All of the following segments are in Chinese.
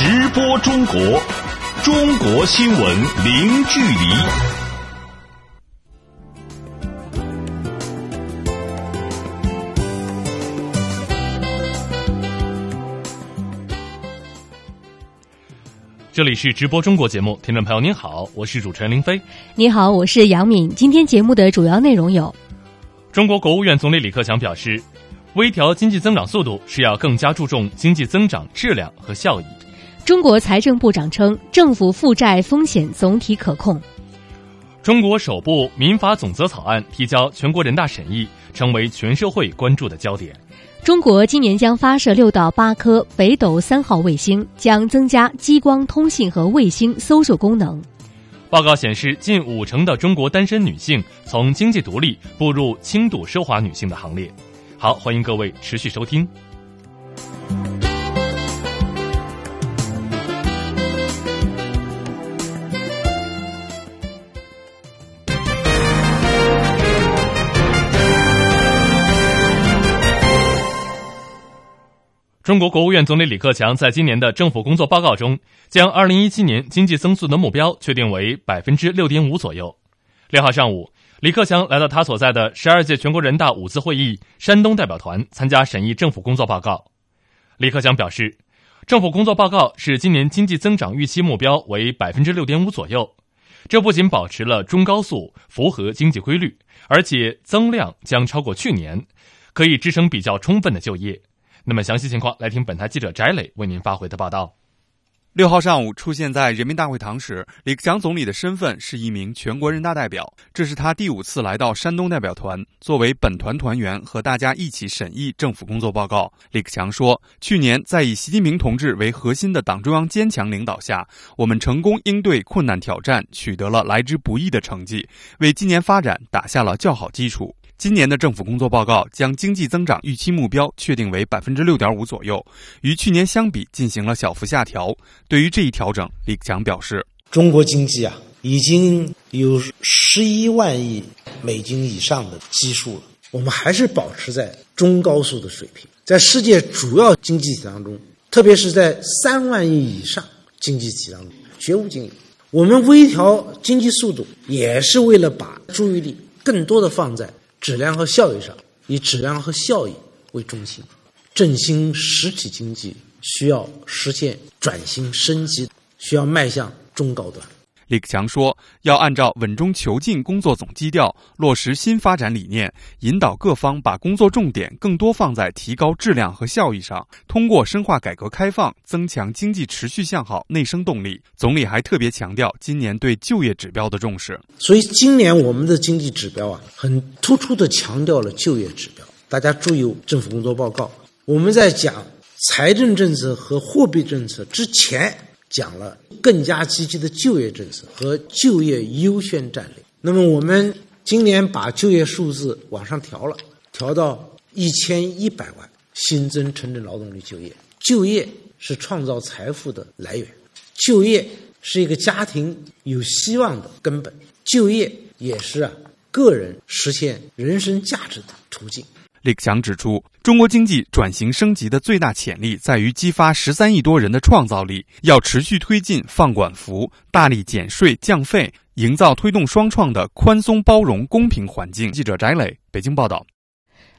直播中国，中国新闻零距离。这里是直播中国节目，听众朋友您好，我是主持人林飞。你好，我是杨敏。今天节目的主要内容有：中国国务院总理李克强表示，微调经济增长速度是要更加注重经济增长质量和效益。中国财政部长称，政府负债风险总体可控。中国首部民法总则草案提交全国人大审议，成为全社会关注的焦点。中国今年将发射六到八颗北斗三号卫星，将增加激光通信和卫星搜索功能。报告显示，近五成的中国单身女性从经济独立步入轻度奢华女性的行列。好，欢迎各位持续收听。中国国务院总理李克强在今年的政府工作报告中，将2017年经济增速的目标确定为百分之六点五左右。六号上午，李克强来到他所在的十二届全国人大五次会议山东代表团参加审议政府工作报告。李克强表示，政府工作报告是今年经济增长预期目标为百分之六点五左右，这不仅保持了中高速，符合经济规律，而且增量将超过去年，可以支撑比较充分的就业。那么详细情况，来听本台记者翟磊为您发回的报道。六号上午出现在人民大会堂时，李克强总理的身份是一名全国人大代表，这是他第五次来到山东代表团，作为本团团员和大家一起审议政府工作报告。李克强说：“去年在以习近平同志为核心的党中央坚强领导下，我们成功应对困难挑战，取得了来之不易的成绩，为今年发展打下了较好基础。”今年的政府工作报告将经济增长预期目标确定为百分之六点五左右，与去年相比进行了小幅下调。对于这一调整，李克强表示：“中国经济啊，已经有十一万亿美金以上的基数了，我们还是保持在中高速的水平。在世界主要经济体当中，特别是在三万亿以上经济体当中，绝无仅有。我们微调经济速度，也是为了把注意力更多的放在。”质量和效益上，以质量和效益为中心，振兴实体经济需要实现转型升级，需要迈向中高端。李克强说：“要按照稳中求进工作总基调，落实新发展理念，引导各方把工作重点更多放在提高质量和效益上。通过深化改革开放，增强经济持续向好内生动力。”总理还特别强调今年对就业指标的重视。所以，今年我们的经济指标啊，很突出的强调了就业指标。大家注意政府工作报告，我们在讲财政政策和货币政策之前。讲了更加积极的就业政策和就业优先战略。那么我们今年把就业数字往上调了，调到一千一百万新增城镇劳动力就业。就业是创造财富的来源，就业是一个家庭有希望的根本，就业也是啊个人实现人生价值的途径。李克强指出，中国经济转型升级的最大潜力在于激发十三亿多人的创造力，要持续推进放管服，大力减税降费，营造推动双创的宽松包容公平环境。记者翟磊，北京报道。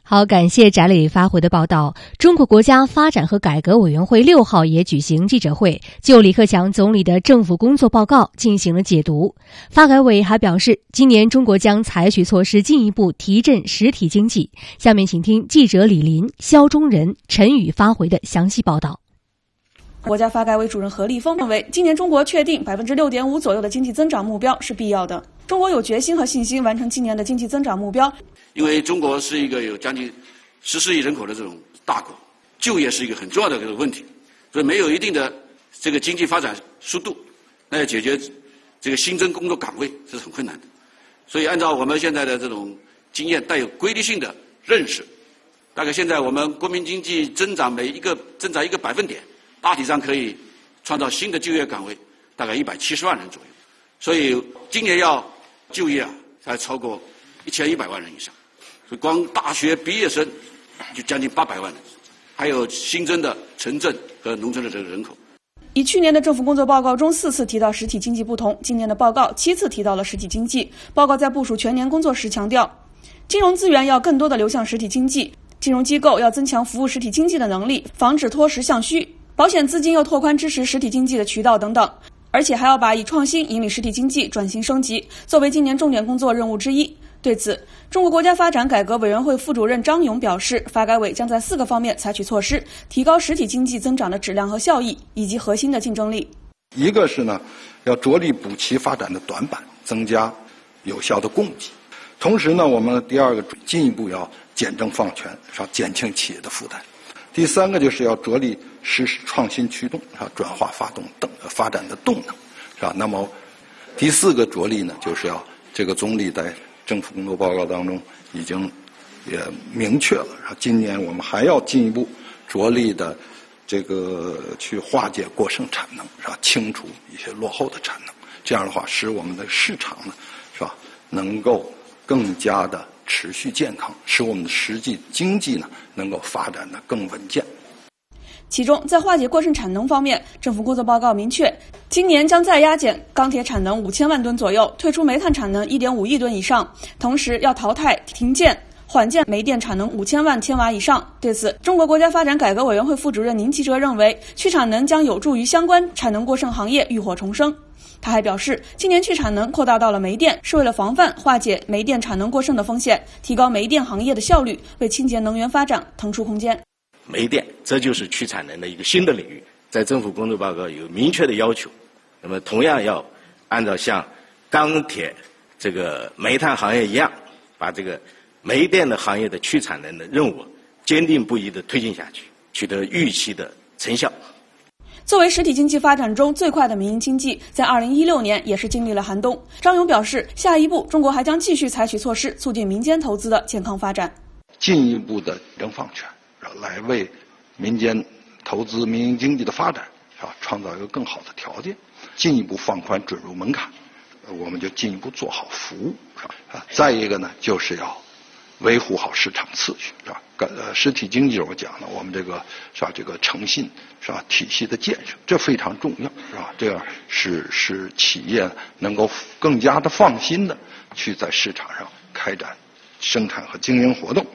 好，感谢翟磊发回的报道。中国国家发展和改革委员会六号也举行记者会，就李克强总理的政府工作报告进行了解读。发改委还表示，今年中国将采取措施进一步提振实体经济。下面请听记者李林、肖忠仁、陈宇发回的详细报道。国家发改委主任何立峰认为，今年中国确定百分之六点五左右的经济增长目标是必要的。中国有决心和信心完成今年的经济增长目标。因为中国是一个有将近十四亿人口的这种大国，就业是一个很重要的这个问题，所以没有一定的这个经济发展速度，那要解决这个新增工作岗位是很困难的。所以按照我们现在的这种经验，带有规律性的认识，大概现在我们国民经济增长每一个增长一个百分点，大体上可以创造新的就业岗位，大概一百七十万人左右。所以今年要就业啊，才超过一千一百万人以上。所以光大学毕业生就将近八百万人，还有新增的城镇和农村的这个人口。以去年的政府工作报告中四次提到实体经济不同，今年的报告七次提到了实体经济。报告在部署全年工作时强调，金融资源要更多的流向实体经济，金融机构要增强服务实体经济的能力，防止脱实向虚；保险资金要拓宽支持实体经济的渠道等等。而且还要把以创新引领实体经济转型升级作为今年重点工作任务之一。对此，中国国家发展改革委员会副主任张勇表示，发改委将在四个方面采取措施，提高实体经济增长的质量和效益，以及核心的竞争力。一个是呢，要着力补齐发展的短板，增加有效的供给；同时呢，我们第二个进一步要简政放权，是吧？减轻企业的负担；第三个就是要着力实施创新驱动，是吧？转化发动等发展的动能，是吧？那么第四个着力呢，就是要这个总理在。政府工作报告当中已经也明确了，今年我们还要进一步着力的这个去化解过剩产能，是吧？清除一些落后的产能，这样的话使我们的市场呢，是吧？能够更加的持续健康，使我们的实际经济呢能够发展的更稳健。其中，在化解过剩产能方面，政府工作报告明确，今年将再压减钢铁产能五千万吨左右，退出煤炭产能一点五亿吨以上，同时要淘汰停建、缓建煤电产能五千万千瓦以上。对此，中国国家发展改革委员会副主任宁吉喆认为，去产能将有助于相关产能过剩行业浴火重生。他还表示，今年去产能扩大到了煤电，是为了防范化解煤电产能过剩的风险，提高煤电行业的效率，为清洁能源发展腾出空间。煤电，这就是去产能的一个新的领域，在政府工作报告有明确的要求。那么，同样要按照像钢铁、这个煤炭行业一样，把这个煤电的行业的去产能的任务坚定不移地推进下去，取得预期的成效。作为实体经济发展中最快的民营经济，在二零一六年也是经历了寒冬。张勇表示，下一步中国还将继续采取措施，促进民间投资的健康发展，进一步的征放权。来为民间投资、民营经济的发展，啊？创造一个更好的条件，进一步放宽准入门槛，我们就进一步做好服务，啊，再一个呢，就是要维护好市场次序，是吧？呃，实体经济我讲了，我们这个是吧？这个诚信是吧？体系的建设，这非常重要，是吧？这样使使企业能够更加的放心的去在市场上开展生产和经营活动。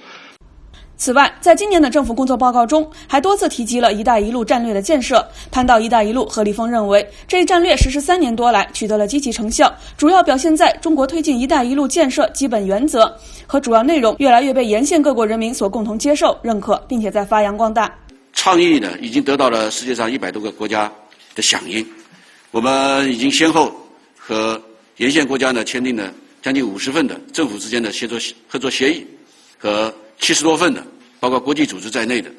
此外，在今年的政府工作报告中，还多次提及了一带一路战略的建设。谈到一带一路，何立峰认为，这一战略实施三年多来，取得了积极成效，主要表现在中国推进一带一路建设基本原则和主要内容越来越被沿线各国人民所共同接受、认可，并且在发扬光大。倡议呢，已经得到了世界上一百多个国家的响应。我们已经先后和沿线国家呢签订了将近五十份的政府之间的协作合作协议和。七十多份的，包括国际组织在内的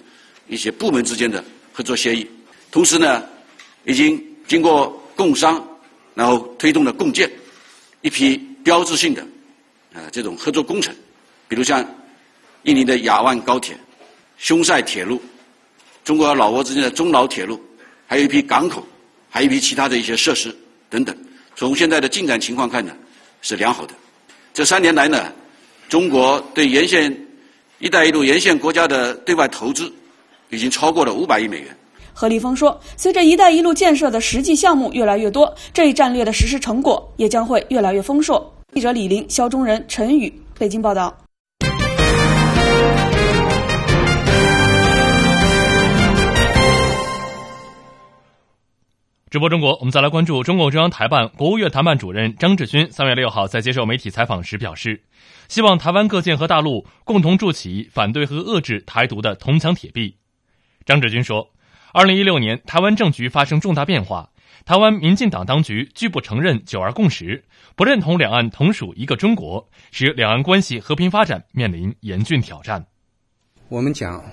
一些部门之间的合作协议，同时呢，已经经过共商，然后推动了共建一批标志性的啊这种合作工程，比如像印尼的雅万高铁、匈塞铁路、中国和老挝之间的中老铁路，还有一批港口，还有一批其他的一些设施等等。从现在的进展情况看呢，是良好的。这三年来呢，中国对沿线。“一带一路”沿线国家的对外投资已经超过了五百亿美元。何立峰说：“随着‘一带一路’建设的实际项目越来越多，这一战略的实施成果也将会越来越丰硕。”记者李林、肖中仁、陈宇，北京报道。直播中国，我们再来关注中共中央台办、国务院台办主任张志军三月六号在接受媒体采访时表示。希望台湾各界和大陆共同筑起反对和遏制台独的铜墙铁壁。张志军说，二零一六年台湾政局发生重大变化，台湾民进党当局拒不承认九二共识，不认同两岸同属一个中国，使两岸关系和平发展面临严峻挑战。我们讲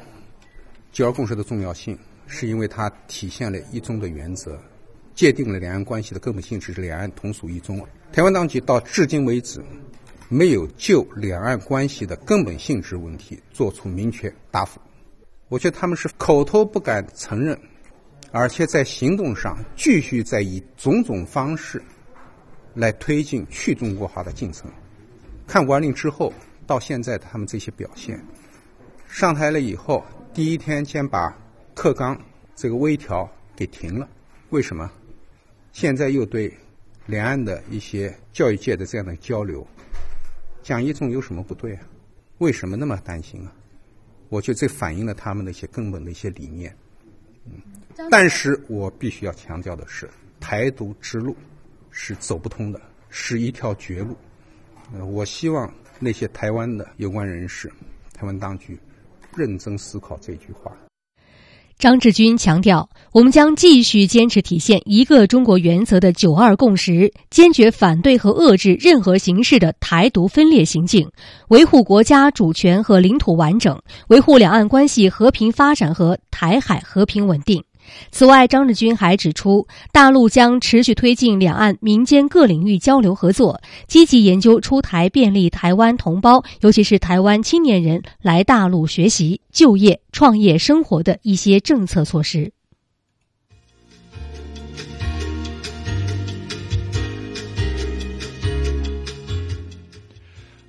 九二共识的重要性，是因为它体现了一中的原则，界定了两岸关系的根本性质是两岸同属一中。台湾当局到至今为止。没有就两岸关系的根本性质问题作出明确答复，我觉得他们是口头不敢承认，而且在行动上继续在以种种方式来推进去中国化的进程。看完令之后，到现在他们这些表现，上台了以后，第一天先把克刚这个微调给停了，为什么？现在又对两岸的一些教育界的这样的交流，讲一中有什么不对啊？为什么那么担心啊？我觉得这反映了他们的一些根本的一些理念。嗯，但是我必须要强调的是，台独之路是走不通的，是一条绝路。呃，我希望那些台湾的有关人士、台湾当局认真思考这句话。张志军强调，我们将继续坚持体现一个中国原则的“九二共识”，坚决反对和遏制任何形式的台独分裂行径，维护国家主权和领土完整，维护两岸关系和平发展和台海和平稳定。此外，张志军还指出，大陆将持续推进两岸民间各领域交流合作，积极研究出台便利台湾同胞，尤其是台湾青年人来大陆学习、就业、创业、生活的一些政策措施。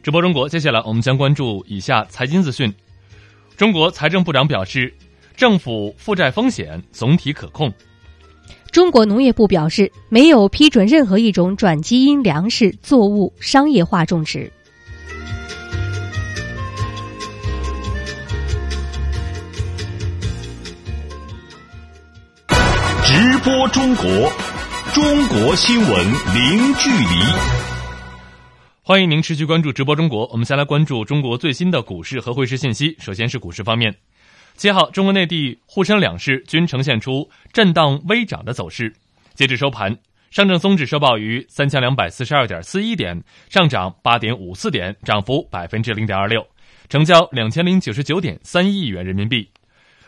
直播中国，接下来我们将关注以下财经资讯。中国财政部长表示。政府负债风险总体可控。中国农业部表示，没有批准任何一种转基因粮食作物商业化种植。直播中国，中国新闻零距离。欢迎您持续关注直播中国。我们先来关注中国最新的股市和汇市信息。首先是股市方面。七号，中国内地沪深两市均呈现出震荡微涨的走势。截至收盘，上证综指收报于三千两百四十二点四一点，上涨八点五四点，涨幅百分之零点二六，成交两千零九十九点三亿元人民币。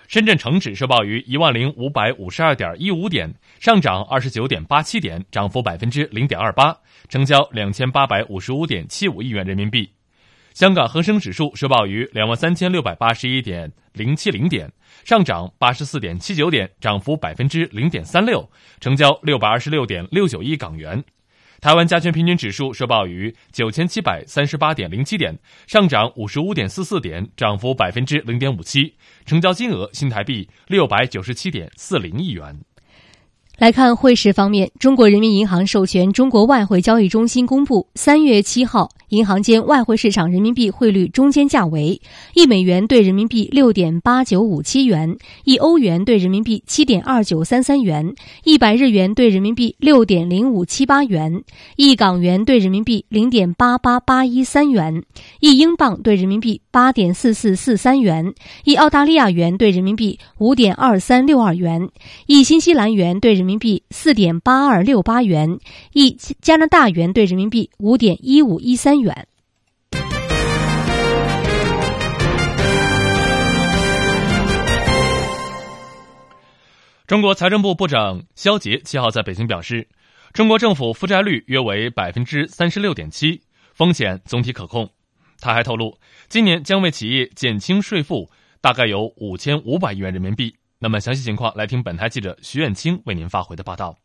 深圳成指收报于一万零五百五十二点一五点，上涨二十九点八七点，涨幅百分之零点二八，成交两千八百五十五点七五亿元人民币。香港恒生指数收报于两万三千六百八十一点零七零点，上涨八十四点七九点，涨幅百分之零点三六，成交六百二十六点六九亿港元。台湾加权平均指数收报于九千七百三十八点零七点，上涨五十五点四四点，涨幅百分之零点五七，成交金额新台币六百九十七点四零亿元。来看汇市方面，中国人民银行授权中国外汇交易中心公布，三月七号银行间外汇市场人民币汇率中间价为：一美元兑人民币六点八九五七元，一欧元兑人民币七点二九三三元，一百日元兑人民币六点零五七八元，一港元兑人民币零点八八八一三元，一英镑兑人民币八点四四四三元，一澳大利亚元兑人民币五点二三六二元，一新西兰元兑人。人民币四点八二六八元，一加拿大元兑人民币五点一五一三元。中国财政部部长肖捷七号在北京表示，中国政府负债率约为百分之三十六点七，风险总体可控。他还透露，今年将为企业减轻税负，大概有五千五百亿元人民币。那么详细情况，来听本台记者徐远清为您发回的报道。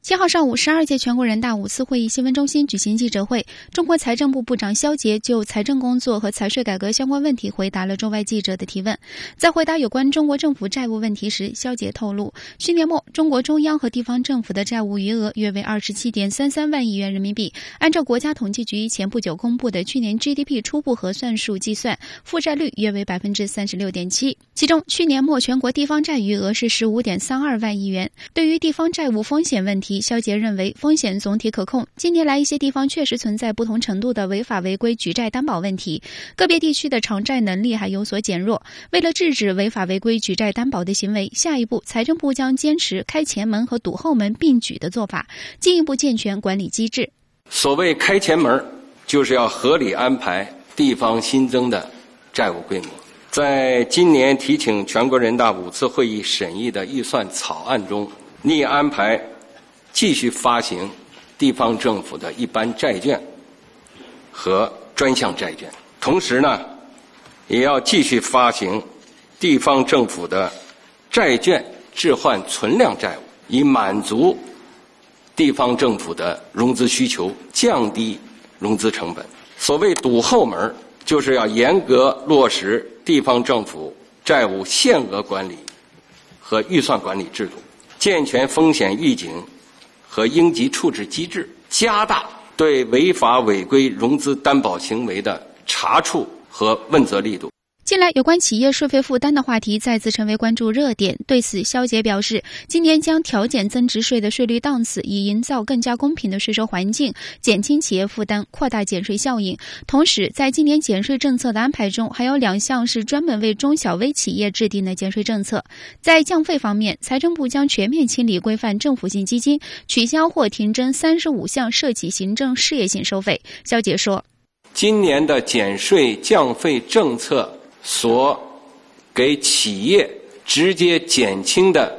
七号上午，十二届全国人大五次会议新闻中心举行记者会，中国财政部部长肖捷就财政工作和财税改革相关问题回答了中外记者的提问。在回答有关中国政府债务问题时，肖捷透露，去年末中国中央和地方政府的债务余额约为二十七点三三万亿元人民币。按照国家统计局前不久公布的去年 GDP 初步核算数计算，负债率约为百分之三十六点七。其中，去年末全国地方债余额是十五点三二万亿元。对于地方债务风险问题，肖杰认为风险总体可控。近年来，一些地方确实存在不同程度的违法违规举债担保问题，个别地区的偿债能力还有所减弱。为了制止违法违规举债担保的行为，下一步财政部将坚持开前门和堵后门并举的做法，进一步健全管理机制。所谓开前门，就是要合理安排地方新增的债务规模。在今年提请全国人大五次会议审议的预算草案中，拟安排。继续发行地方政府的一般债券和专项债券，同时呢，也要继续发行地方政府的债券置换存量债务，以满足地方政府的融资需求，降低融资成本。所谓堵后门，就是要严格落实地方政府债务限额管理和预算管理制度。健全风险预警和应急处置机制，加大对违法违规融资担保行为的查处和问责力度。近来，有关企业税费负担的话题再次成为关注热点。对此，肖杰表示，今年将调减增值税的税率档次，以营造更加公平的税收环境，减轻企业负担，扩大减税效应。同时，在今年减税政策的安排中，还有两项是专门为中小微企业制定的减税政策。在降费方面，财政部将全面清理规范政府性基金，取消或停征三十五项涉及行政事业性收费。肖杰说，今年的减税降费政策。所给企业直接减轻的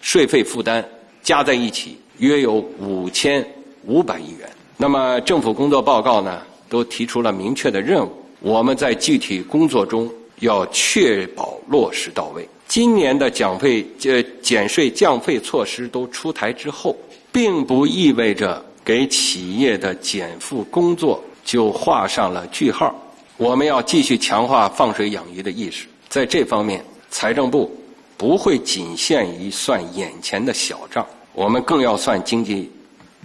税费负担加在一起约有五千五百亿元。那么政府工作报告呢，都提出了明确的任务，我们在具体工作中要确保落实到位。今年的减费呃减税降费措施都出台之后，并不意味着给企业的减负工作就画上了句号。我们要继续强化放水养鱼的意识，在这方面，财政部不会仅限于算眼前的小账，我们更要算经济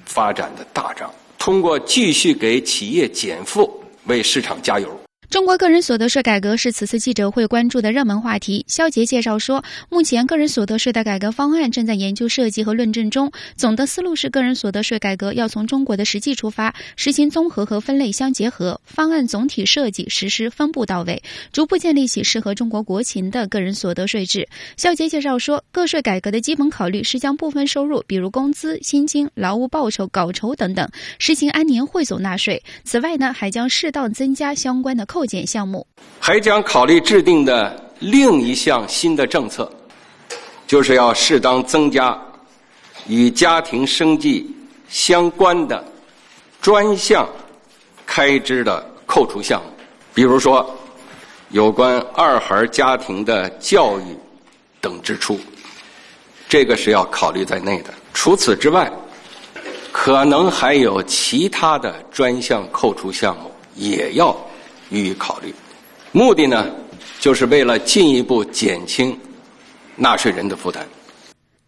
发展的大账，通过继续给企业减负，为市场加油。中国个人所得税改革是此次记者会关注的热门话题。肖杰介绍说，目前个人所得税的改革方案正在研究设计和论证中。总的思路是，个人所得税改革要从中国的实际出发，实行综合和分类相结合。方案总体设计实施分步到位，逐步建立起适合中国国情的个人所得税制。肖杰介绍说，个税改革的基本考虑是将部分收入，比如工资、薪金、劳务报酬、稿酬等等，实行按年汇总纳税。此外呢，还将适当增加相关的扣。扣减项目，还将考虑制定的另一项新的政策，就是要适当增加与家庭生计相关的专项开支的扣除项目，比如说有关二孩家庭的教育等支出，这个是要考虑在内的。除此之外，可能还有其他的专项扣除项目也要。予以考虑，目的呢，就是为了进一步减轻纳税人的负担。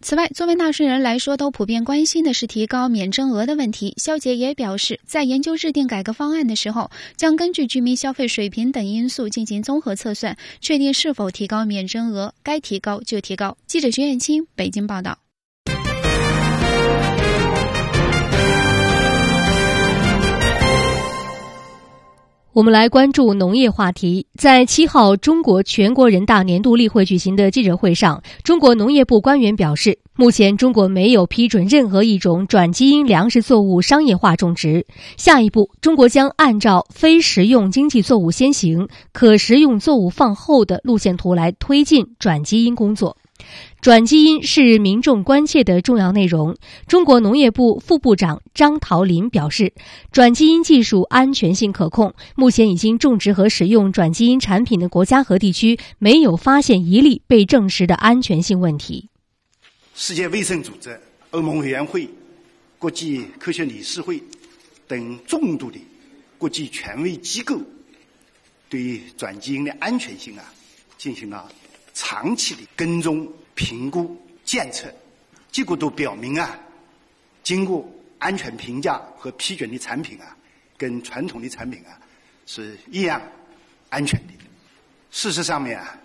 此外，作为纳税人来说，都普遍关心的是提高免征额的问题。肖杰也表示，在研究制定改革方案的时候，将根据居民消费水平等因素进行综合测算，确定是否提高免征额，该提高就提高。记者徐艳青北京报道。我们来关注农业话题。在七号中国全国人大年度例会举行的记者会上，中国农业部官员表示，目前中国没有批准任何一种转基因粮食作物商业化种植。下一步，中国将按照非食用经济作物先行、可食用作物放后的路线图来推进转基因工作。转基因是民众关切的重要内容。中国农业部副部长张桃林表示，转基因技术安全性可控，目前已经种植和使用转基因产品的国家和地区没有发现一例被证实的安全性问题。世界卫生组织、欧盟委员会、国际科学理事会等众多的国际权威机构对转基因的安全性啊进行了长期的跟踪。评估检测，结果都表明啊，经过安全评价和批准的产品啊，跟传统的产品啊是一样安全的。事实上面啊，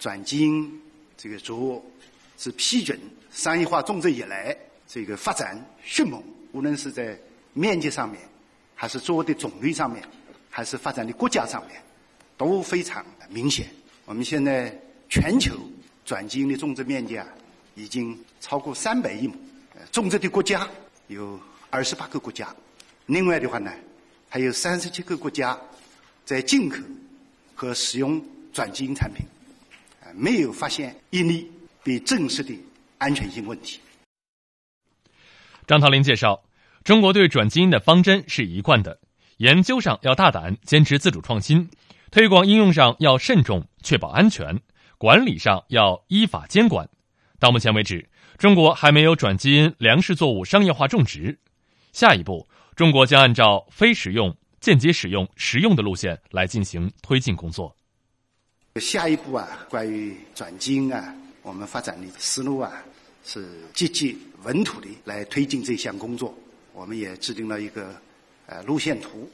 转基因这个作物是批准商业化种植以来，这个发展迅猛，无论是在面积上面，还是作物的种类上面，还是发展的国家上面，都非常的明显。我们现在全球。转基因的种植面积啊，已经超过三百亿亩。种植的国家有二十八个国家，另外的话呢，还有三十七个国家在进口和使用转基因产品，啊，没有发现一例被证实的安全性问题。张桃林介绍，中国对转基因的方针是一贯的：研究上要大胆，坚持自主创新；推广应用上要慎重，确保安全。管理上要依法监管。到目前为止，中国还没有转基因粮食作物商业化种植。下一步，中国将按照非食用、间接使用、食用的路线来进行推进工作。下一步啊，关于转基因啊，我们发展的思路啊，是积极稳妥的来推进这项工作。我们也制定了一个呃路线图，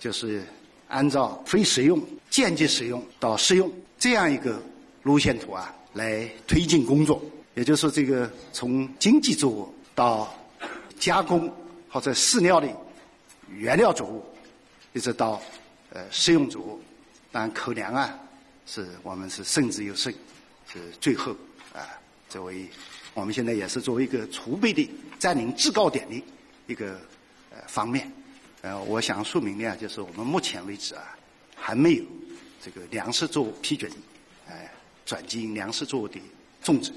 就是按照非食用、间接使用到实用这样一个路线图啊来推进工作。也就是说，这个从经济作物到加工或者饲料的原料作物，一直到呃食用作物，但口粮啊，是我们是慎之又慎，是最后啊作为我们现在也是作为一个储备的占领制高点的一个呃方面。呃，我想说明的啊，就是我们目前为止啊，还没有这个粮食作物批准，转基因粮食作物的种植。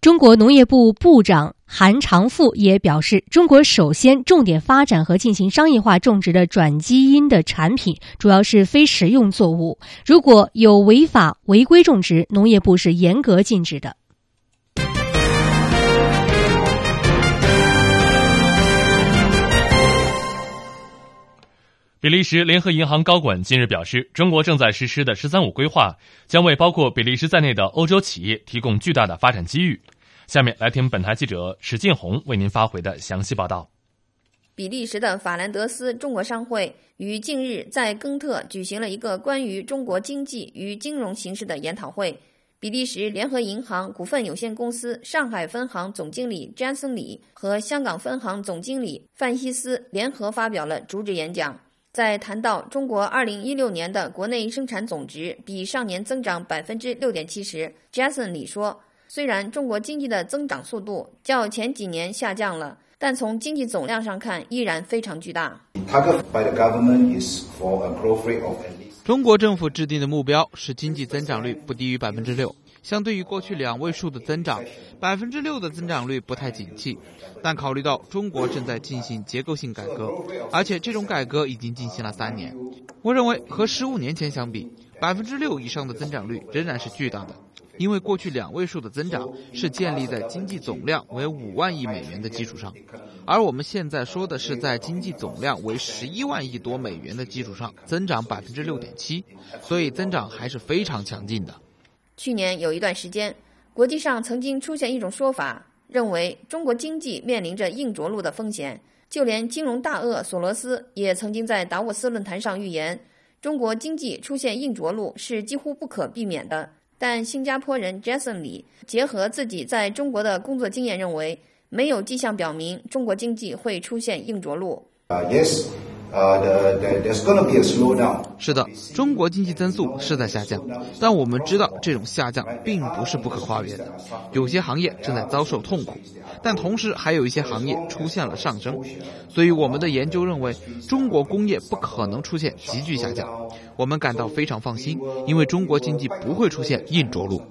中国农业部部长韩长赋也表示，中国首先重点发展和进行商业化种植的转基因的产品，主要是非食用作物。如果有违法违规种植，农业部是严格禁止的。比利时联合银行高管近日表示，中国正在实施的“十三五”规划将为包括比利时在内的欧洲企业提供巨大的发展机遇。下面来听本台记者史进红为您发回的详细报道。比利时的法兰德斯中国商会于近日在根特举行了一个关于中国经济与金融形势的研讨会。比利时联合银行股份有限公司上海分行总经理詹森里和香港分行总经理范希斯联合发表了主旨演讲。在谈到中国2016年的国内生产总值比上年增长百分之六点七时，Jason 李说：“虽然中国经济的增长速度较前几年下降了，但从经济总量上看依然非常巨大。”中国政府制定的目标是经济增长率不低于百分之六。相对于过去两位数的增长，百分之六的增长率不太景气。但考虑到中国正在进行结构性改革，而且这种改革已经进行了三年，我认为和十五年前相比，百分之六以上的增长率仍然是巨大的。因为过去两位数的增长是建立在经济总量为五万亿美元的基础上，而我们现在说的是在经济总量为十一万亿多美元的基础上增长百分之六点七，所以增长还是非常强劲的。去年有一段时间，国际上曾经出现一种说法，认为中国经济面临着硬着陆的风险。就连金融大鳄索罗斯也曾经在达沃斯论坛上预言，中国经济出现硬着陆是几乎不可避免的。但新加坡人 Jason 李结合自己在中国的工作经验，认为没有迹象表明中国经济会出现硬着陆。Yes.，there's gonna be a slowdown。是的，中国经济增速是在下降，但我们知道这种下降并不是不可跨越的。有些行业正在遭受痛苦，但同时还有一些行业出现了上升。所以我们的研究认为，中国工业不可能出现急剧下降。我们感到非常放心，因为中国经济不会出现硬着陆。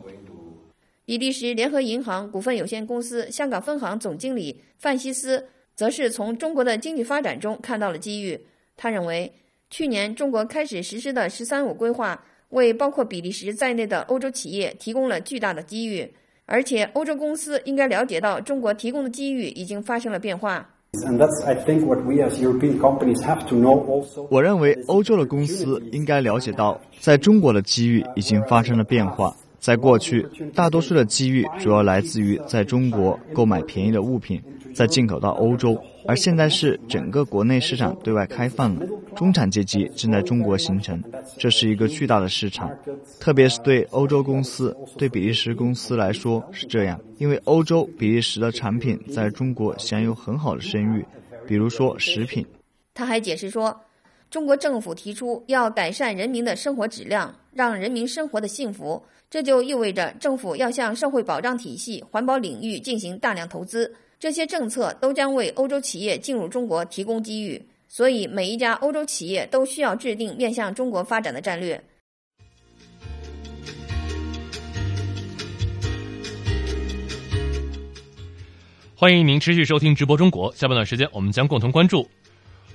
比利时联合银行股份有限公司香港分行总经理范西斯。则是从中国的经济发展中看到了机遇。他认为，去年中国开始实施的“十三五”规划，为包括比利时在内的欧洲企业提供了巨大的机遇，而且欧洲公司应该了解到，中国提供的机遇已经发生了变化。我认为，欧洲的公司应该了解到，在中国的机遇已经发生了变化。在过去，大多数的机遇主要来自于在中国购买便宜的物品。再进口到欧洲，而现在是整个国内市场对外开放了，中产阶级正在中国形成，这是一个巨大的市场，特别是对欧洲公司、对比利时公司来说是这样，因为欧洲、比利时的产品在中国享有很好的声誉，比如说食品。他还解释说，中国政府提出要改善人民的生活质量，让人民生活的幸福，这就意味着政府要向社会保障体系、环保领域进行大量投资。这些政策都将为欧洲企业进入中国提供机遇，所以每一家欧洲企业都需要制定面向中国发展的战略。欢迎您持续收听直播中国，下半段时间我们将共同关注。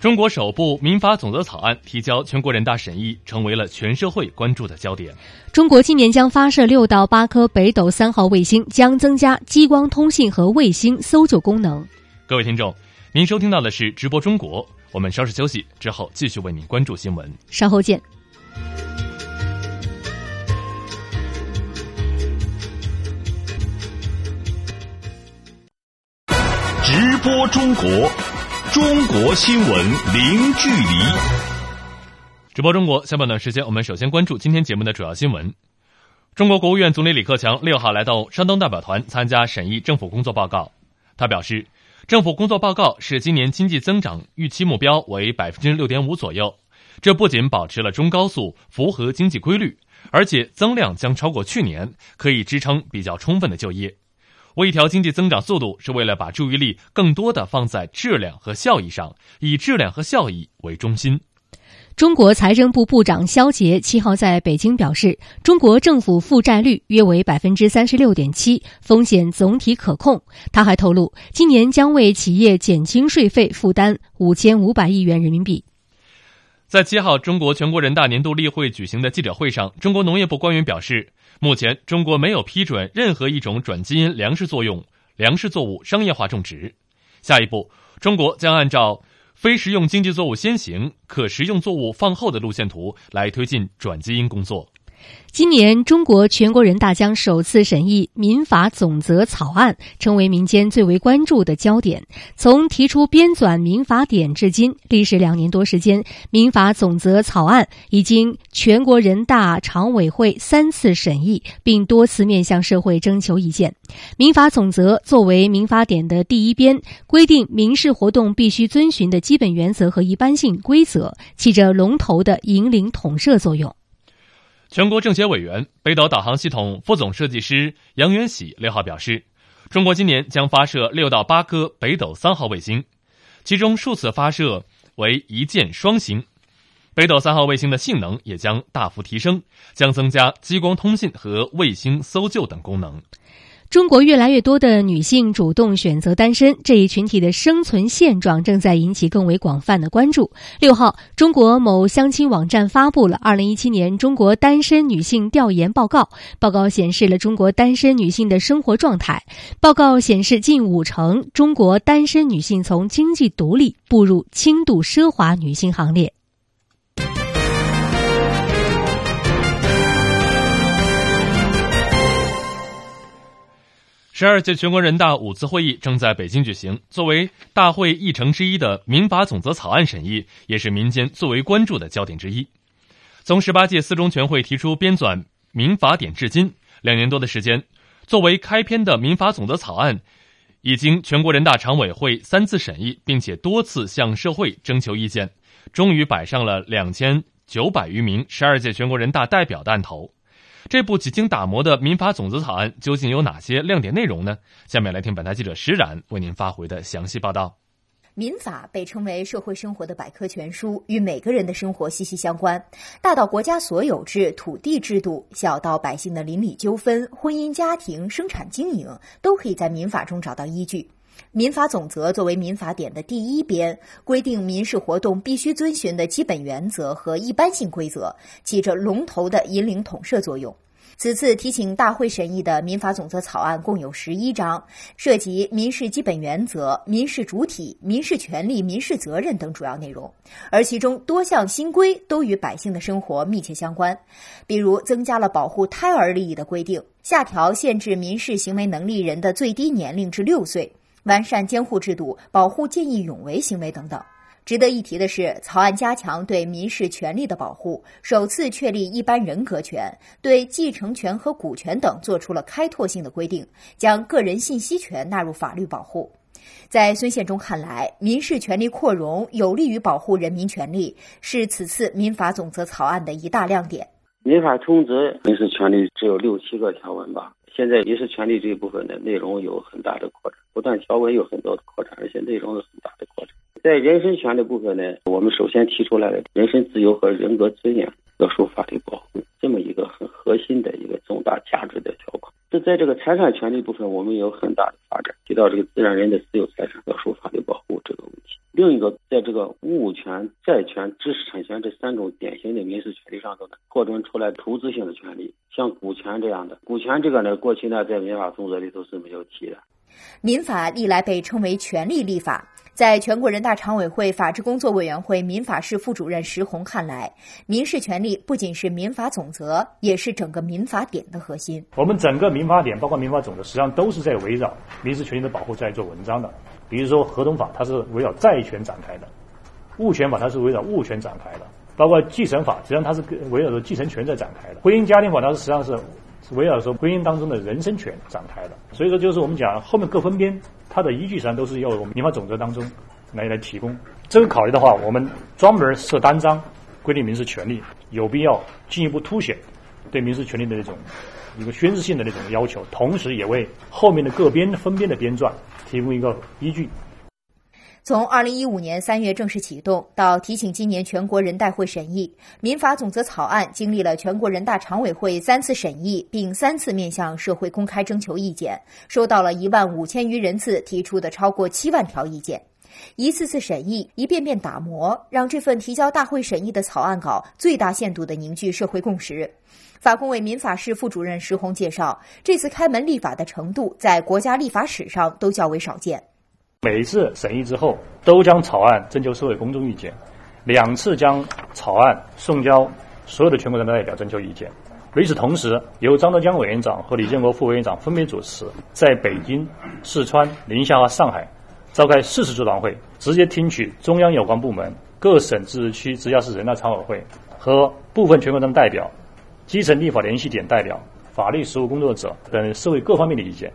中国首部民法总则草案提交全国人大审议，成为了全社会关注的焦点。中国今年将发射六到八颗北斗三号卫星，将增加激光通信和卫星搜救功能。各位听众，您收听到的是直播中国，我们稍事休息之后继续为您关注新闻，稍后见。直播中国，中国新闻零距离。直播中国，下半段时间，我们首先关注今天节目的主要新闻。中国国务院总理李克强六号来到山东代表团参加审议政府工作报告。他表示，政府工作报告是今年经济增长预期目标为百分之六点五左右，这不仅保持了中高速，符合经济规律，而且增量将超过去年，可以支撑比较充分的就业。微调经济增长速度是为了把注意力更多的放在质量和效益上，以质量和效益为中心。中国财政部部长肖捷七号在北京表示，中国政府负债率约为百分之三十六点七，风险总体可控。他还透露，今年将为企业减轻税费负担五千五百亿元人民币。在七号中国全国人大年度例会举行的记者会上，中国农业部官员表示，目前中国没有批准任何一种转基因粮食作用粮食作物商业化种植。下一步，中国将按照。非食用经济作物先行，可食用作物放后的路线图来推进转基因工作。今年，中国全国人大将首次审议民法总则草案，成为民间最为关注的焦点。从提出编纂民法典至今，历时两年多时间，民法总则草案已经全国人大常委会三次审议，并多次面向社会征求意见。民法总则作为民法典的第一编，规定民事活动必须遵循的基本原则和一般性规则，起着龙头的引领统摄作用。全国政协委员、北斗导航系统副总设计师杨元喜六号表示，中国今年将发射六到八颗北斗三号卫星，其中数次发射为一箭双星。北斗三号卫星的性能也将大幅提升，将增加激光通信和卫星搜救等功能。中国越来越多的女性主动选择单身，这一群体的生存现状正在引起更为广泛的关注。六号，中国某相亲网站发布了二零一七年中国单身女性调研报告。报告显示了中国单身女性的生活状态。报告显示，近五成中国单身女性从经济独立步入轻度奢华女性行列。十二届全国人大五次会议正在北京举行。作为大会议程之一的民法总则草案审议，也是民间最为关注的焦点之一。从十八届四中全会提出编纂民法典至今两年多的时间，作为开篇的民法总则草案，已经全国人大常委会三次审议，并且多次向社会征求意见，终于摆上了两千九百余名十二届全国人大代表的案头。这部几经打磨的民法总则草案究竟有哪些亮点内容呢？下面来听本台记者石冉为您发回的详细报道。民法被称为社会生活的百科全书，与每个人的生活息息相关。大到国家所有制、土地制度，小到百姓的邻里纠纷、婚姻家庭、生产经营，都可以在民法中找到依据。民法总则作为民法典的第一编，规定民事活动必须遵循的基本原则和一般性规则，起着龙头的引领统摄作用。此次提请大会审议的民法总则草案共有十一章，涉及民事基本原则、民事主体、民事权利、民事责任等主要内容，而其中多项新规都与百姓的生活密切相关，比如增加了保护胎儿利益的规定，下调限制民事行为能力人的最低年龄至六岁。完善监护制度，保护见义勇为行为等等。值得一提的是，草案加强对民事权利的保护，首次确立一般人格权，对继承权和股权等做出了开拓性的规定，将个人信息权纳入法律保护。在孙宪忠看来，民事权利扩容有利于保护人民权利，是此次民法总则草案的一大亮点。民法总则民事权利只有六七个条文吧。现在民事权利这一部分的内容有很大的扩展，不但条文有很多的扩展，而且内容有很大的扩展。在人身权的部分呢，我们首先提出来了人身自由和人格尊严要受法律保护这么一个很核心的一个重大价值的条款。这在这个财产权利部分，我们有很大的发展，提到这个自然人的私有财产要受法律保护这个问题。另一个，在这个物权、债权、知识产权这三种典型的民事权利上头呢，扩充出来投资性的权利，像股权这样的。股权这个呢，过去呢在民法总则里头是没有提的。民法历来被称为权利立法。在全国人大常委会法制工作委员会民法室副主任石红看来，民事权利不仅是民法总则，也是整个民法典的核心。我们整个民法典，包括民法总则，实际上都是在围绕民事权利的保护在做文章的。比如说合同法，它是围绕债权展开的；物权法，它是围绕物权展开的；包括继承法，实际上它是围绕着继承权在展开的；婚姻家庭法，它是实际上是围绕着婚姻当中的人身权展开的。所以说，就是我们讲后面各分编。它的依据实际上都是要我们民法总则当中来来提供。这个考虑的话，我们专门设单章规定民事权利，有必要进一步凸显对民事权利的那种一个宣示性的那种要求，同时也为后面的各编分编的编撰提供一个依据。从二零一五年三月正式启动到提请今年全国人代会审议，民法总则草案经历了全国人大常委会三次审议，并三次面向社会公开征求意见，收到了一万五千余人次提出的超过七万条意见。一次次审议，一遍遍打磨，让这份提交大会审议的草案稿最大限度地凝聚社会共识。法工委民法室副主任石红介绍，这次开门立法的程度，在国家立法史上都较为少见。每次审议之后，都将草案征求社会公众意见；两次将草案送交所有的全国人大代表征求意见。与此同时，由张德江委员长和李建国副委员长分别主持，在北京、四川、宁夏和上海召开四次座谈会，直接听取中央有关部门、各省、自治区、直辖市人大常委会和部分全国人大代表、基层立法联系点代表、法律实务工作者等社会各方面的意见。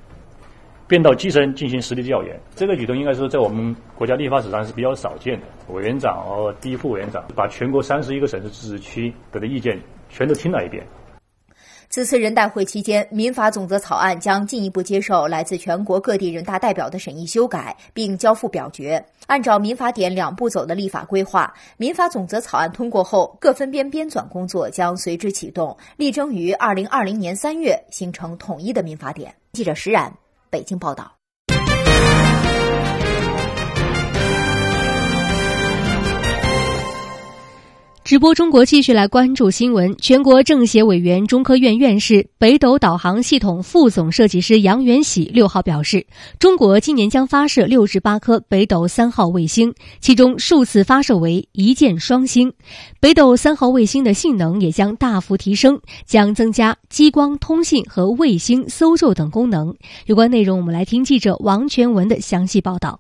便到基层进行实地调研，这个举动应该说在我们国家立法史上是比较少见的。委员长和第一副委员长把全国三十一个省市自治区的意见全都听了一遍。此次人代会期间，民法总则草案将进一步接受来自全国各地人大代表的审议修改，并交付表决。按照民法典两步走的立法规划，民法总则草案通过后，各分编编纂工作将随之启动，力争于二零二零年三月形成统一的民法典。记者石冉。北京报道。直播中国继续来关注新闻。全国政协委员、中科院院士、北斗导航系统副总设计师杨元喜六号表示，中国今年将发射六十八颗北斗三号卫星，其中数次发射为一箭双星。北斗三号卫星的性能也将大幅提升，将增加激光通信和卫星搜救等功能。有关内容，我们来听记者王全文的详细报道。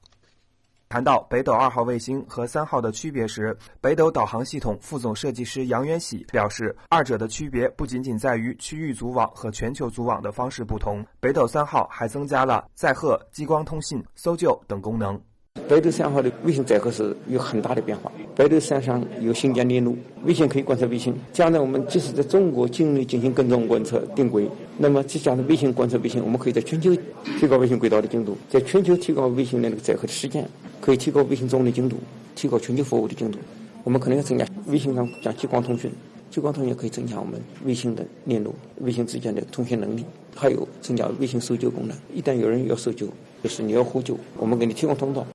谈到北斗二号卫星和三号的区别时，北斗导航系统副总设计师杨元喜表示，二者的区别不仅仅在于区域组网和全球组网的方式不同，北斗三号还增加了载荷、激光通信、搜救等功能。北斗三号的卫星载荷是有很大的变化。北斗三上有星间链路，卫星可以观测卫星。将来我们即使在中国境内进行跟踪观测定轨，那么即将来卫星观测卫星，我们可以在全球提高卫星轨道的精度，在全球提高卫星的那个载荷的时间。可以提高卫星中的精度，提高全球服务的精度。我们可能要增加卫星上加激光通讯，激光通讯可以增强我们卫星的链路、卫星之间的通讯能力，还有增加卫星搜救功能。一旦有人要搜救，就是你要呼救，我们给你提供通道。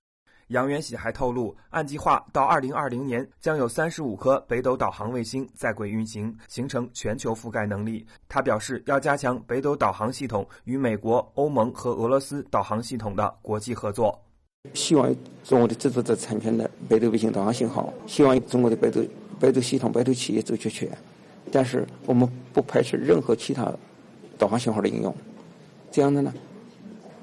杨元喜还透露，按计划到二零二零年将有三十五颗北斗导航卫星在轨运行，形成全球覆盖能力。他表示，要加强北斗导航系统与美国、欧盟和俄罗斯导航系统的国际合作。希望中国的制作者产权的北斗卫星导航信号，希望中国的北斗北斗系统、北斗企业走确权。但是我们不排斥任何其他导航信号的应用。这样的呢，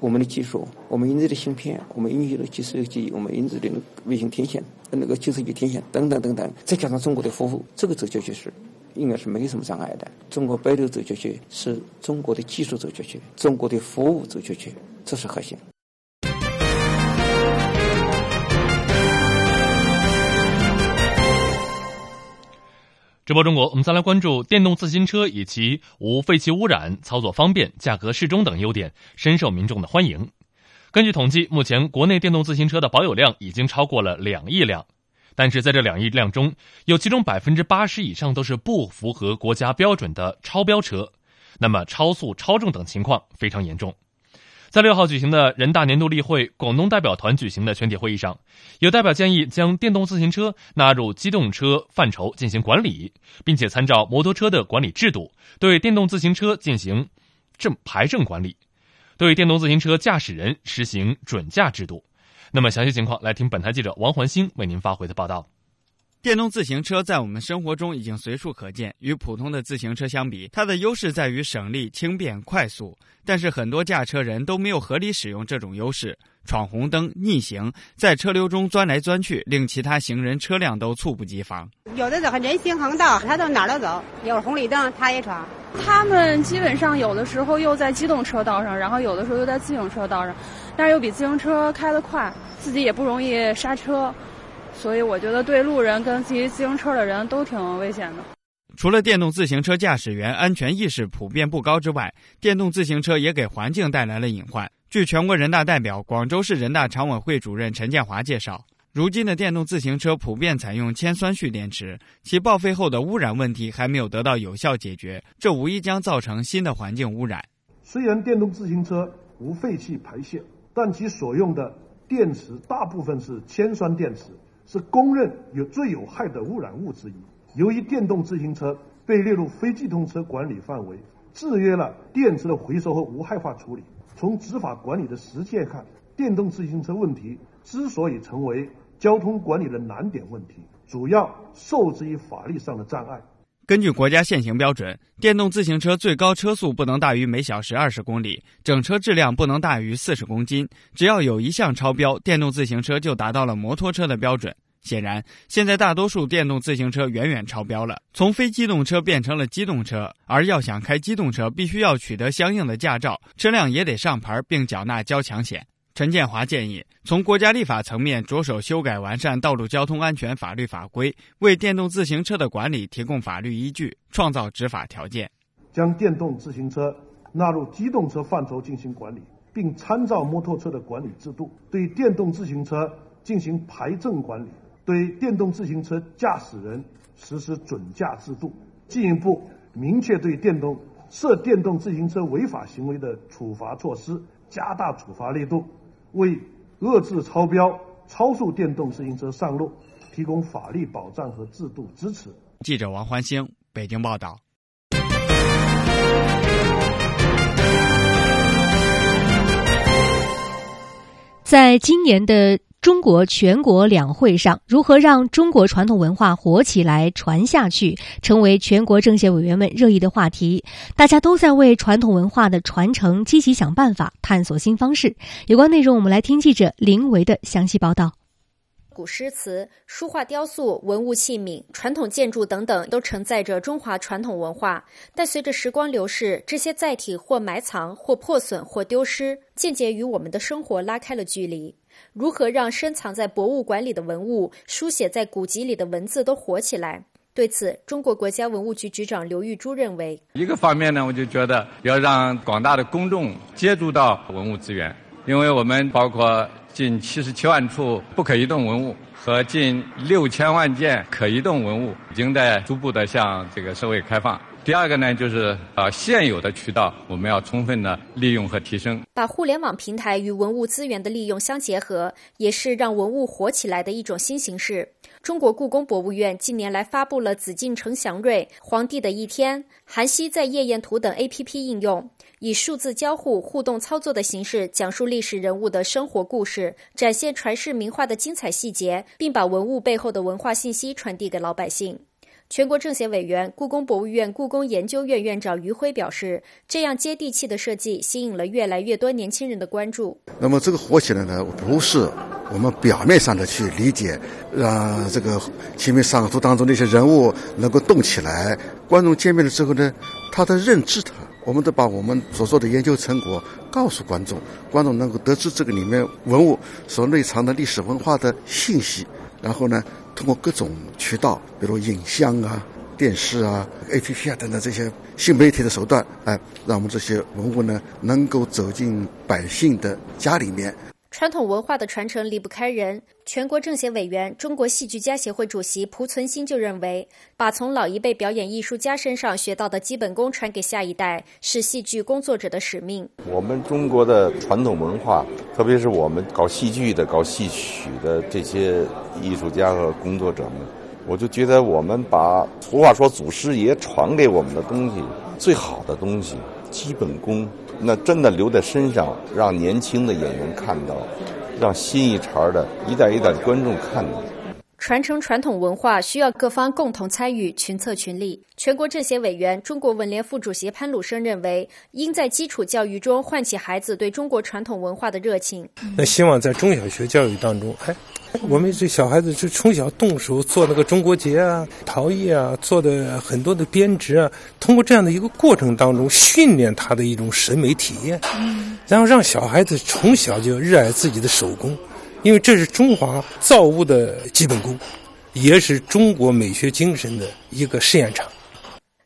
我们的技术，我们研制的芯片，我们拥有的计算机，我们研制的卫星天线、那个计算机天线等等等等，再加上中国的服务，这个走出去是应该是没什么障碍的。中国北斗走出去是中国的技术走出去，中国的服务走出去，这是核心。直播中国，我们再来关注电动自行车以及无废气污染、操作方便、价格适中等优点，深受民众的欢迎。根据统计，目前国内电动自行车的保有量已经超过了两亿辆，但是在这两亿辆中，有其中百分之八十以上都是不符合国家标准的超标车，那么超速、超重等情况非常严重。在六号举行的人大年度例会广东代表团举行的全体会议上，有代表建议将电动自行车纳入机动车范畴进行管理，并且参照摩托车的管理制度，对电动自行车进行证牌证管理，对电动自行车驾驶人实行准驾制度。那么详细情况来听本台记者王环星为您发回的报道。电动自行车在我们生活中已经随处可见。与普通的自行车相比，它的优势在于省力、轻便、快速。但是很多驾车人都没有合理使用这种优势，闯红灯、逆行，在车流中钻来钻去，令其他行人、车辆都猝不及防。有的走人行横道，他到哪儿都走，有红绿灯他也闯。他们基本上有的时候又在机动车道上，然后有的时候又在自行车道上，但是又比自行车开得快，自己也不容易刹车。所以我觉得对路人跟骑自行车的人都挺危险的。除了电动自行车驾驶员安全意识普遍不高之外，电动自行车也给环境带来了隐患。据全国人大代表、广州市人大常委会主任陈建华介绍，如今的电动自行车普遍采用铅酸蓄电池，其报废后的污染问题还没有得到有效解决，这无疑将造成新的环境污染。虽然电动自行车无废气排泄，但其所用的电池大部分是铅酸电池。是公认有最有害的污染物之一。由于电动自行车被列入非机动车管理范围，制约了电池的回收和无害化处理。从执法管理的实践看，电动自行车问题之所以成为交通管理的难点问题，主要受制于法律上的障碍。根据国家现行标准，电动自行车最高车速不能大于每小时二十公里，整车质量不能大于四十公斤。只要有一项超标，电动自行车就达到了摩托车的标准。显然，现在大多数电动自行车远远超标了，从非机动车变成了机动车。而要想开机动车，必须要取得相应的驾照，车辆也得上牌并缴纳交强险。陈建华建议，从国家立法层面着手修改完善道路交通安全法律法规，为电动自行车的管理提供法律依据，创造执法条件。将电动自行车纳入机动车范畴进行管理，并参照摩托车的管理制度，对电动自行车进行牌证管理，对电动自行车驾驶人实施准驾制度，进一步明确对电动涉电动自行车违法行为的处罚措施，加大处罚力度。为遏制超标、超速电动自行车上路提供法律保障和制度支持。记者王欢星北京报道。在今年的。中国全国两会上，如何让中国传统文化活起来、传下去，成为全国政协委员们热议的话题。大家都在为传统文化的传承积极想办法，探索新方式。有关内容，我们来听记者林维的详细报道。古诗词、书画雕塑、文物器皿、传统建筑等等，都承载着中华传统文化。但随着时光流逝，这些载体或埋藏、或破损、或丢失，渐渐与我们的生活拉开了距离。如何让深藏在博物馆里的文物、书写在古籍里的文字都活起来？对此，中国国家文物局局长刘玉珠认为，一个方面呢，我就觉得要让广大的公众接触到文物资源，因为我们包括。近七十七万处不可移动文物和近六千万件可移动文物，已经在逐步的向这个社会开放。第二个呢，就是啊，现有的渠道我们要充分的利用和提升，把互联网平台与文物资源的利用相结合，也是让文物活起来的一种新形式。中国故宫博物院近年来发布了《紫禁城祥瑞》《皇帝的一天》《韩熙载夜宴图》等 APP 应用。以数字交互、互动操作的形式讲述历史人物的生活故事，展现传世名画的精彩细节，并把文物背后的文化信息传递给老百姓。全国政协委员、故宫博物院故宫研究院院长于辉表示：“这样接地气的设计吸引了越来越多年轻人的关注。那么这个火起来呢，不是我们表面上的去理解，让这个《清明上河图》当中那些人物能够动起来，观众见面了之后呢，他的认知他。”我们都把我们所做的研究成果告诉观众，观众能够得知这个里面文物所内藏的历史文化的信息，然后呢，通过各种渠道，比如影像啊、电视啊、APP 啊等等这些新媒体的手段，哎，让我们这些文物呢能够走进百姓的家里面。传统文化的传承离不开人。全国政协委员、中国戏剧家协会主席蒲存昕就认为，把从老一辈表演艺术家身上学到的基本功传给下一代，是戏剧工作者的使命。我们中国的传统文化，特别是我们搞戏剧的、搞戏曲的这些艺术家和工作者们，我就觉得我们把俗话说祖师爷传给我们的东西，最好的东西，基本功。那真的留在身上，让年轻的演员看到，让新一茬的一代一代观众看到。传承传统文化需要各方共同参与，群策群力。全国政协委员、中国文联副主席潘鲁生认为，应在基础教育中唤起孩子对中国传统文化的热情。那希望在中小学教育当中，哎，我们这小孩子就从小动手做那个中国结啊、陶艺啊，做的很多的编织啊，通过这样的一个过程当中，训练他的一种审美体验，然后让小孩子从小就热爱自己的手工。因为这是中华造物的基本功，也是中国美学精神的一个试验场。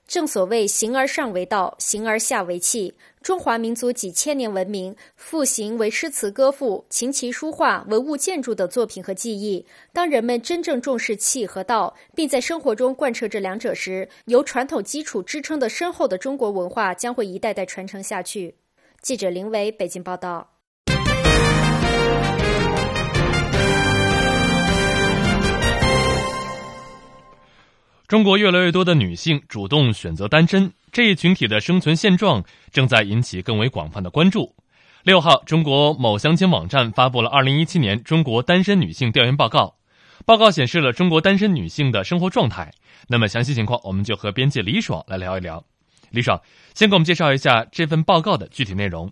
正所谓“形而上为道，形而下为器”。中华民族几千年文明，复形为诗词歌赋、琴棋书画、文物建筑等作品和技艺。当人们真正重视气和道，并在生活中贯彻这两者时，由传统基础支撑的深厚的中国文化将会一代代传承下去。记者林伟，北京报道。中国越来越多的女性主动选择单身，这一群体的生存现状正在引起更为广泛的关注。六号，中国某相亲网站发布了二零一七年中国单身女性调研报告，报告显示了中国单身女性的生活状态。那么详细情况，我们就和编辑李爽来聊一聊。李爽，先给我们介绍一下这份报告的具体内容。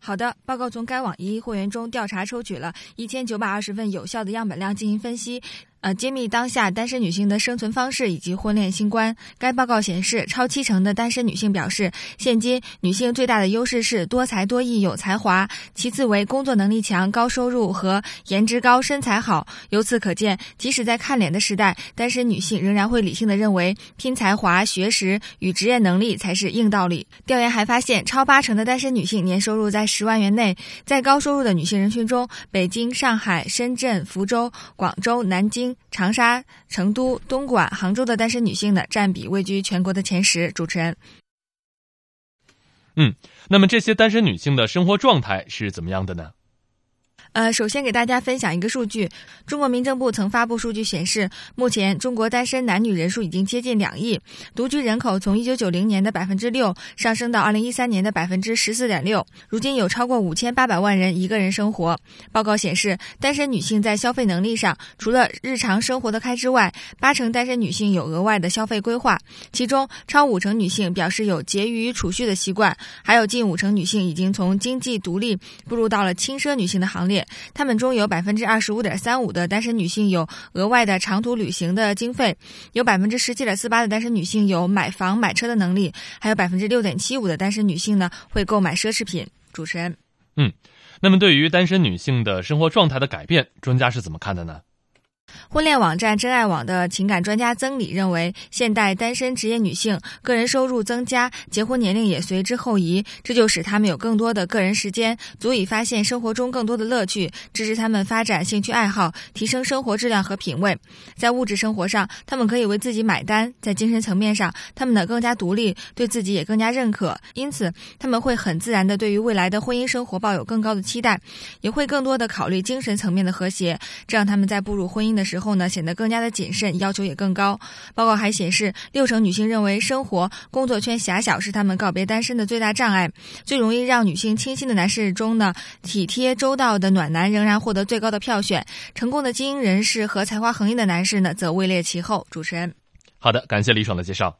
好的，报告从该网一会员中调查抽取了一千九百二十份有效的样本量进行分析。呃，揭秘当下单身女性的生存方式以及婚恋新观。该报告显示，超七成的单身女性表示，现今女性最大的优势是多才多艺、有才华，其次为工作能力强、高收入和颜值高、身材好。由此可见，即使在看脸的时代，单身女性仍然会理性的认为，拼才华、学识与职业能力才是硬道理。调研还发现，超八成的单身女性年收入在十万元内。在高收入的女性人群中，北京、上海、深圳、福州、广州、南京。长沙、成都、东莞、杭州的单身女性的，占比位居全国的前十。主持人，嗯，那么这些单身女性的生活状态是怎么样的呢？呃，首先给大家分享一个数据，中国民政部曾发布数据显示，目前中国单身男女人数已经接近两亿，独居人口从一九九零年的百分之六上升到二零一三年的百分之十四点六，如今有超过五千八百万人一个人生活。报告显示，单身女性在消费能力上，除了日常生活的开支外，八成单身女性有额外的消费规划，其中超五成女性表示有节余储蓄的习惯，还有近五成女性已经从经济独立步入到了轻奢女性的行列。他们中有百分之二十五点三五的单身女性有额外的长途旅行的经费，有百分之十七点四八的单身女性有买房买车的能力，还有百分之六点七五的单身女性呢会购买奢侈品。主持人，嗯，那么对于单身女性的生活状态的改变，专家是怎么看的呢？婚恋网站真爱网的情感专家曾理认为，现代单身职业女性个人收入增加，结婚年龄也随之后移，这就使她们有更多的个人时间，足以发现生活中更多的乐趣，支持她们发展兴趣爱好，提升生活质量和品味。在物质生活上，她们可以为自己买单；在精神层面上，她们呢更加独立，对自己也更加认可，因此他们会很自然的对于未来的婚姻生活抱有更高的期待，也会更多的考虑精神层面的和谐，这让他们在步入婚姻。的时候呢，显得更加的谨慎，要求也更高。报告还显示，六成女性认为生活工作圈狭小是她们告别单身的最大障碍。最容易让女性倾心的男士中呢，体贴周到的暖男仍然获得最高的票选。成功的精英人士和才华横溢的男士呢，则位列其后。主持人，好的，感谢李爽的介绍。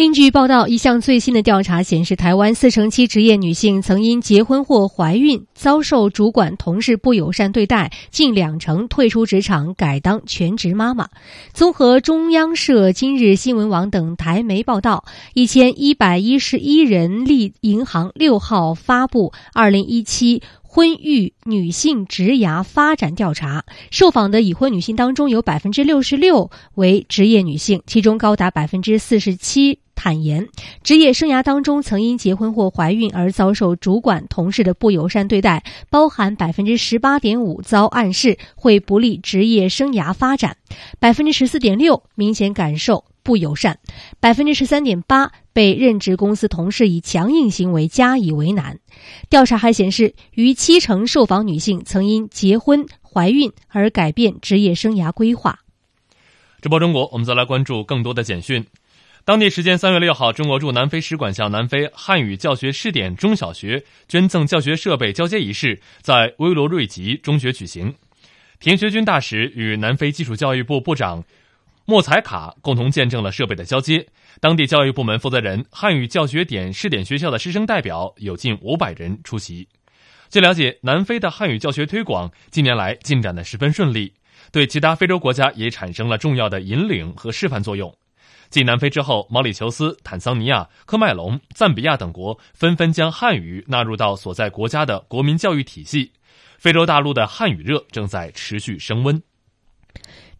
另据报道，一项最新的调查显示，台湾四成七职业女性曾因结婚或怀孕遭受主管、同事不友善对待，近两成退出职场，改当全职妈妈。综合中央社、今日新闻网等台媒报道，一千一百一十一人力银行六号发布二零一七。婚育女性职涯发展调查，受访的已婚女性当中，有百分之六十六为职业女性，其中高达百分之四十七坦言，职业生涯当中曾因结婚或怀孕而遭受主管、同事的不友善对待，包含百分之十八点五遭暗示会不利职业生涯发展，百分之十四点六明显感受。不友善，百分之十三点八被任职公司同事以强硬行为加以为难。调查还显示，逾七成受访女性曾因结婚、怀孕而改变职业生涯规划。直播中国，我们再来关注更多的简讯。当地时间三月六号，中国驻南非使馆向南非汉语教学试点中小学捐赠教学设备交接仪式在威罗瑞吉中学举行。田学军大使与南非基础教育部部长莫采卡共同见证了设备的交接。当地教育部门负责人、汉语教学点试点学校的师生代表有近五百人出席。据了解，南非的汉语教学推广近年来进展的十分顺利，对其他非洲国家也产生了重要的引领和示范作用。继南非之后，毛里求斯、坦桑尼亚、科麦隆、赞比亚等国纷纷将汉语纳入到所在国家的国民教育体系。非洲大陆的汉语热正在持续升温。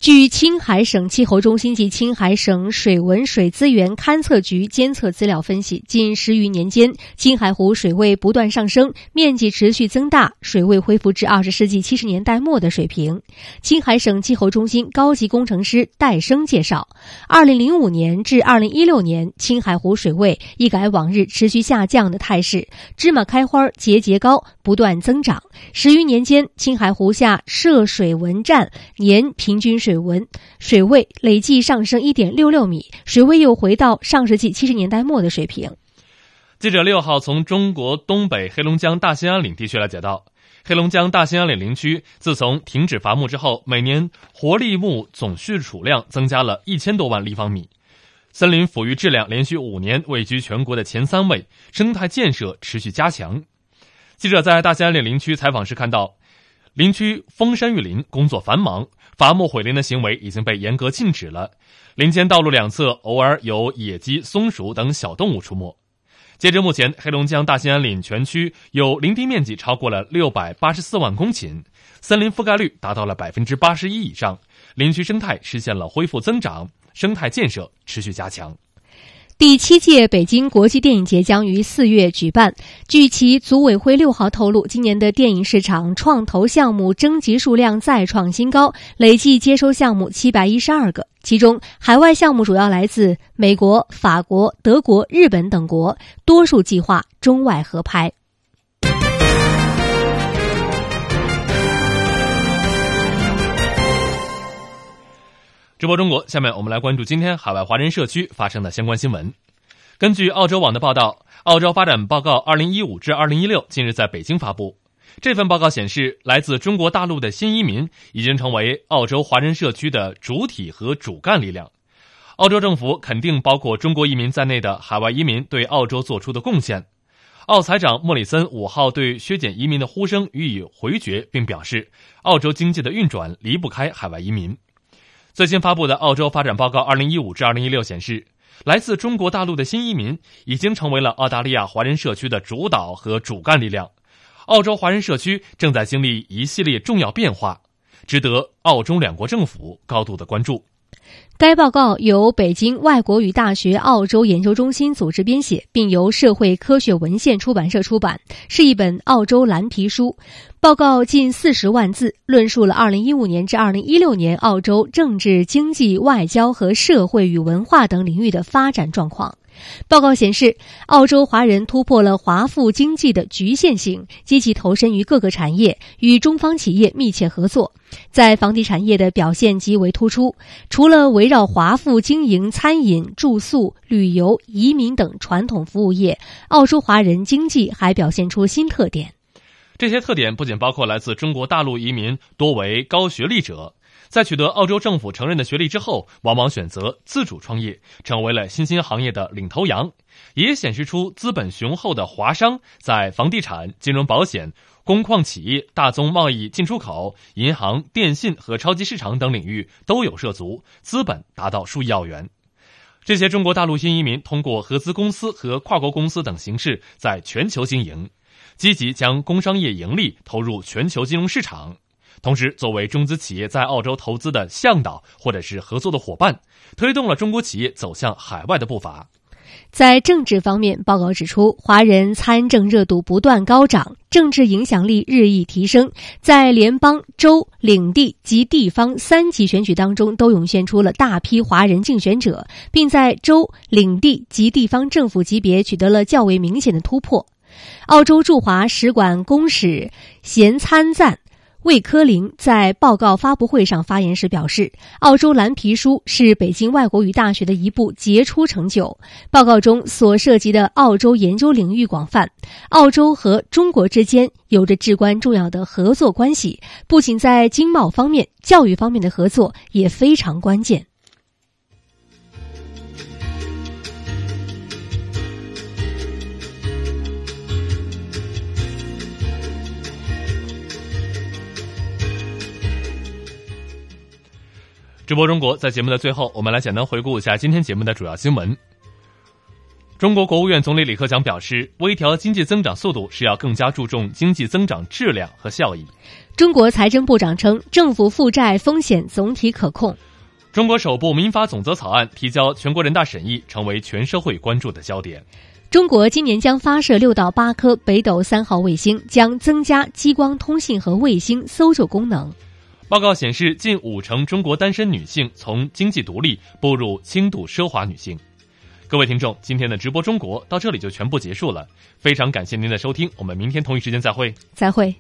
据青海省气候中心及青海省水文水资源勘测局监测资料分析，近十余年间，青海湖水位不断上升，面积持续增大，水位恢复至二十世纪七十年代末的水平。青海省气候中心高级工程师戴生介绍，二零零五年至二零一六年，青海湖水位一改往日持续下降的态势，芝麻开花节节高，不断增长。十余年间，青海湖下涉水文站年平均水。水文水位累计上升一点六六米，水位又回到上世纪七十年代末的水平。记者六号从中国东北黑龙江大兴安岭地区了解到，黑龙江大兴安岭林区自从停止伐木之后，每年活力木总蓄储量增加了一千多万立方米，森林抚育质量连续五年位居全国的前三位，生态建设持续加强。记者在大兴安岭林区采访时看到，林区封山育林工作繁忙。伐木毁林的行为已经被严格禁止了，林间道路两侧偶尔有野鸡、松鼠等小动物出没。截至目前，黑龙江大兴安岭全区有林地面积超过了六百八十四万公顷，森林覆盖率达到了百分之八十一以上，林区生态实现了恢复增长，生态建设持续加强。第七届北京国际电影节将于四月举办。据其组委会六号透露，今年的电影市场创投项目征集数量再创新高，累计接收项目七百一十二个，其中海外项目主要来自美国、法国、德国、日本等国，多数计划中外合拍。直播中国，下面我们来关注今天海外华人社区发生的相关新闻。根据澳洲网的报道，《澳洲发展报告二零一五至二零一六》近日在北京发布。这份报告显示，来自中国大陆的新移民已经成为澳洲华人社区的主体和主干力量。澳洲政府肯定包括中国移民在内的海外移民对澳洲做出的贡献。澳财长莫里森五号对削减移民的呼声予以回绝，并表示，澳洲经济的运转离不开海外移民。最新发布的《澳洲发展报告（二零一五至二零一六）》显示，来自中国大陆的新移民已经成为了澳大利亚华人社区的主导和主干力量。澳洲华人社区正在经历一系列重要变化，值得澳中两国政府高度的关注。该报告由北京外国语大学澳洲研究中心组织编写，并由社会科学文献出版社出版，是一本澳洲蓝皮书。报告近四十万字，论述了二零一五年至二零一六年澳洲政治、经济、外交和社会与文化等领域的发展状况。报告显示，澳洲华人突破了华富经济的局限性，积极投身于各个产业，与中方企业密切合作。在房地产业的表现极为突出。除了围绕华富经营餐饮、住宿、旅游、移民等传统服务业，澳洲华人经济还表现出新特点。这些特点不仅包括来自中国大陆移民多为高学历者。在取得澳洲政府承认的学历之后，往往选择自主创业，成为了新兴行业的领头羊，也显示出资本雄厚的华商在房地产、金融保险、工矿企业、大宗贸易进出口、银行、电信和超级市场等领域都有涉足，资本达到数亿澳元。这些中国大陆新移民通过合资公司和跨国公司等形式在全球经营，积极将工商业盈利投入全球金融市场。同时，作为中资企业在澳洲投资的向导或者是合作的伙伴，推动了中国企业走向海外的步伐。在政治方面，报告指出，华人参政热度不断高涨，政治影响力日益提升，在联邦、州、领地及地方三级选举当中，都涌现出了大批华人竞选者，并在州、领地及地方政府级别取得了较为明显的突破。澳洲驻华使馆公使衔参赞。魏科林在报告发布会上发言时表示，澳洲蓝皮书是北京外国语大学的一部杰出成就。报告中所涉及的澳洲研究领域广泛，澳洲和中国之间有着至关重要的合作关系，不仅在经贸方面，教育方面的合作也非常关键。直播中国，在节目的最后，我们来简单回顾一下今天节目的主要新闻。中国国务院总理李克强表示，微调经济增长速度是要更加注重经济增长质量和效益。中国财政部长称，政府负债风险总体可控。中国首部民法总则草案提交全国人大审议，成为全社会关注的焦点。中国今年将发射六到八颗北斗三号卫星，将增加激光通信和卫星搜救功能。报告显示，近五成中国单身女性从经济独立步入轻度奢华女性。各位听众，今天的直播中国到这里就全部结束了，非常感谢您的收听，我们明天同一时间再会。再会。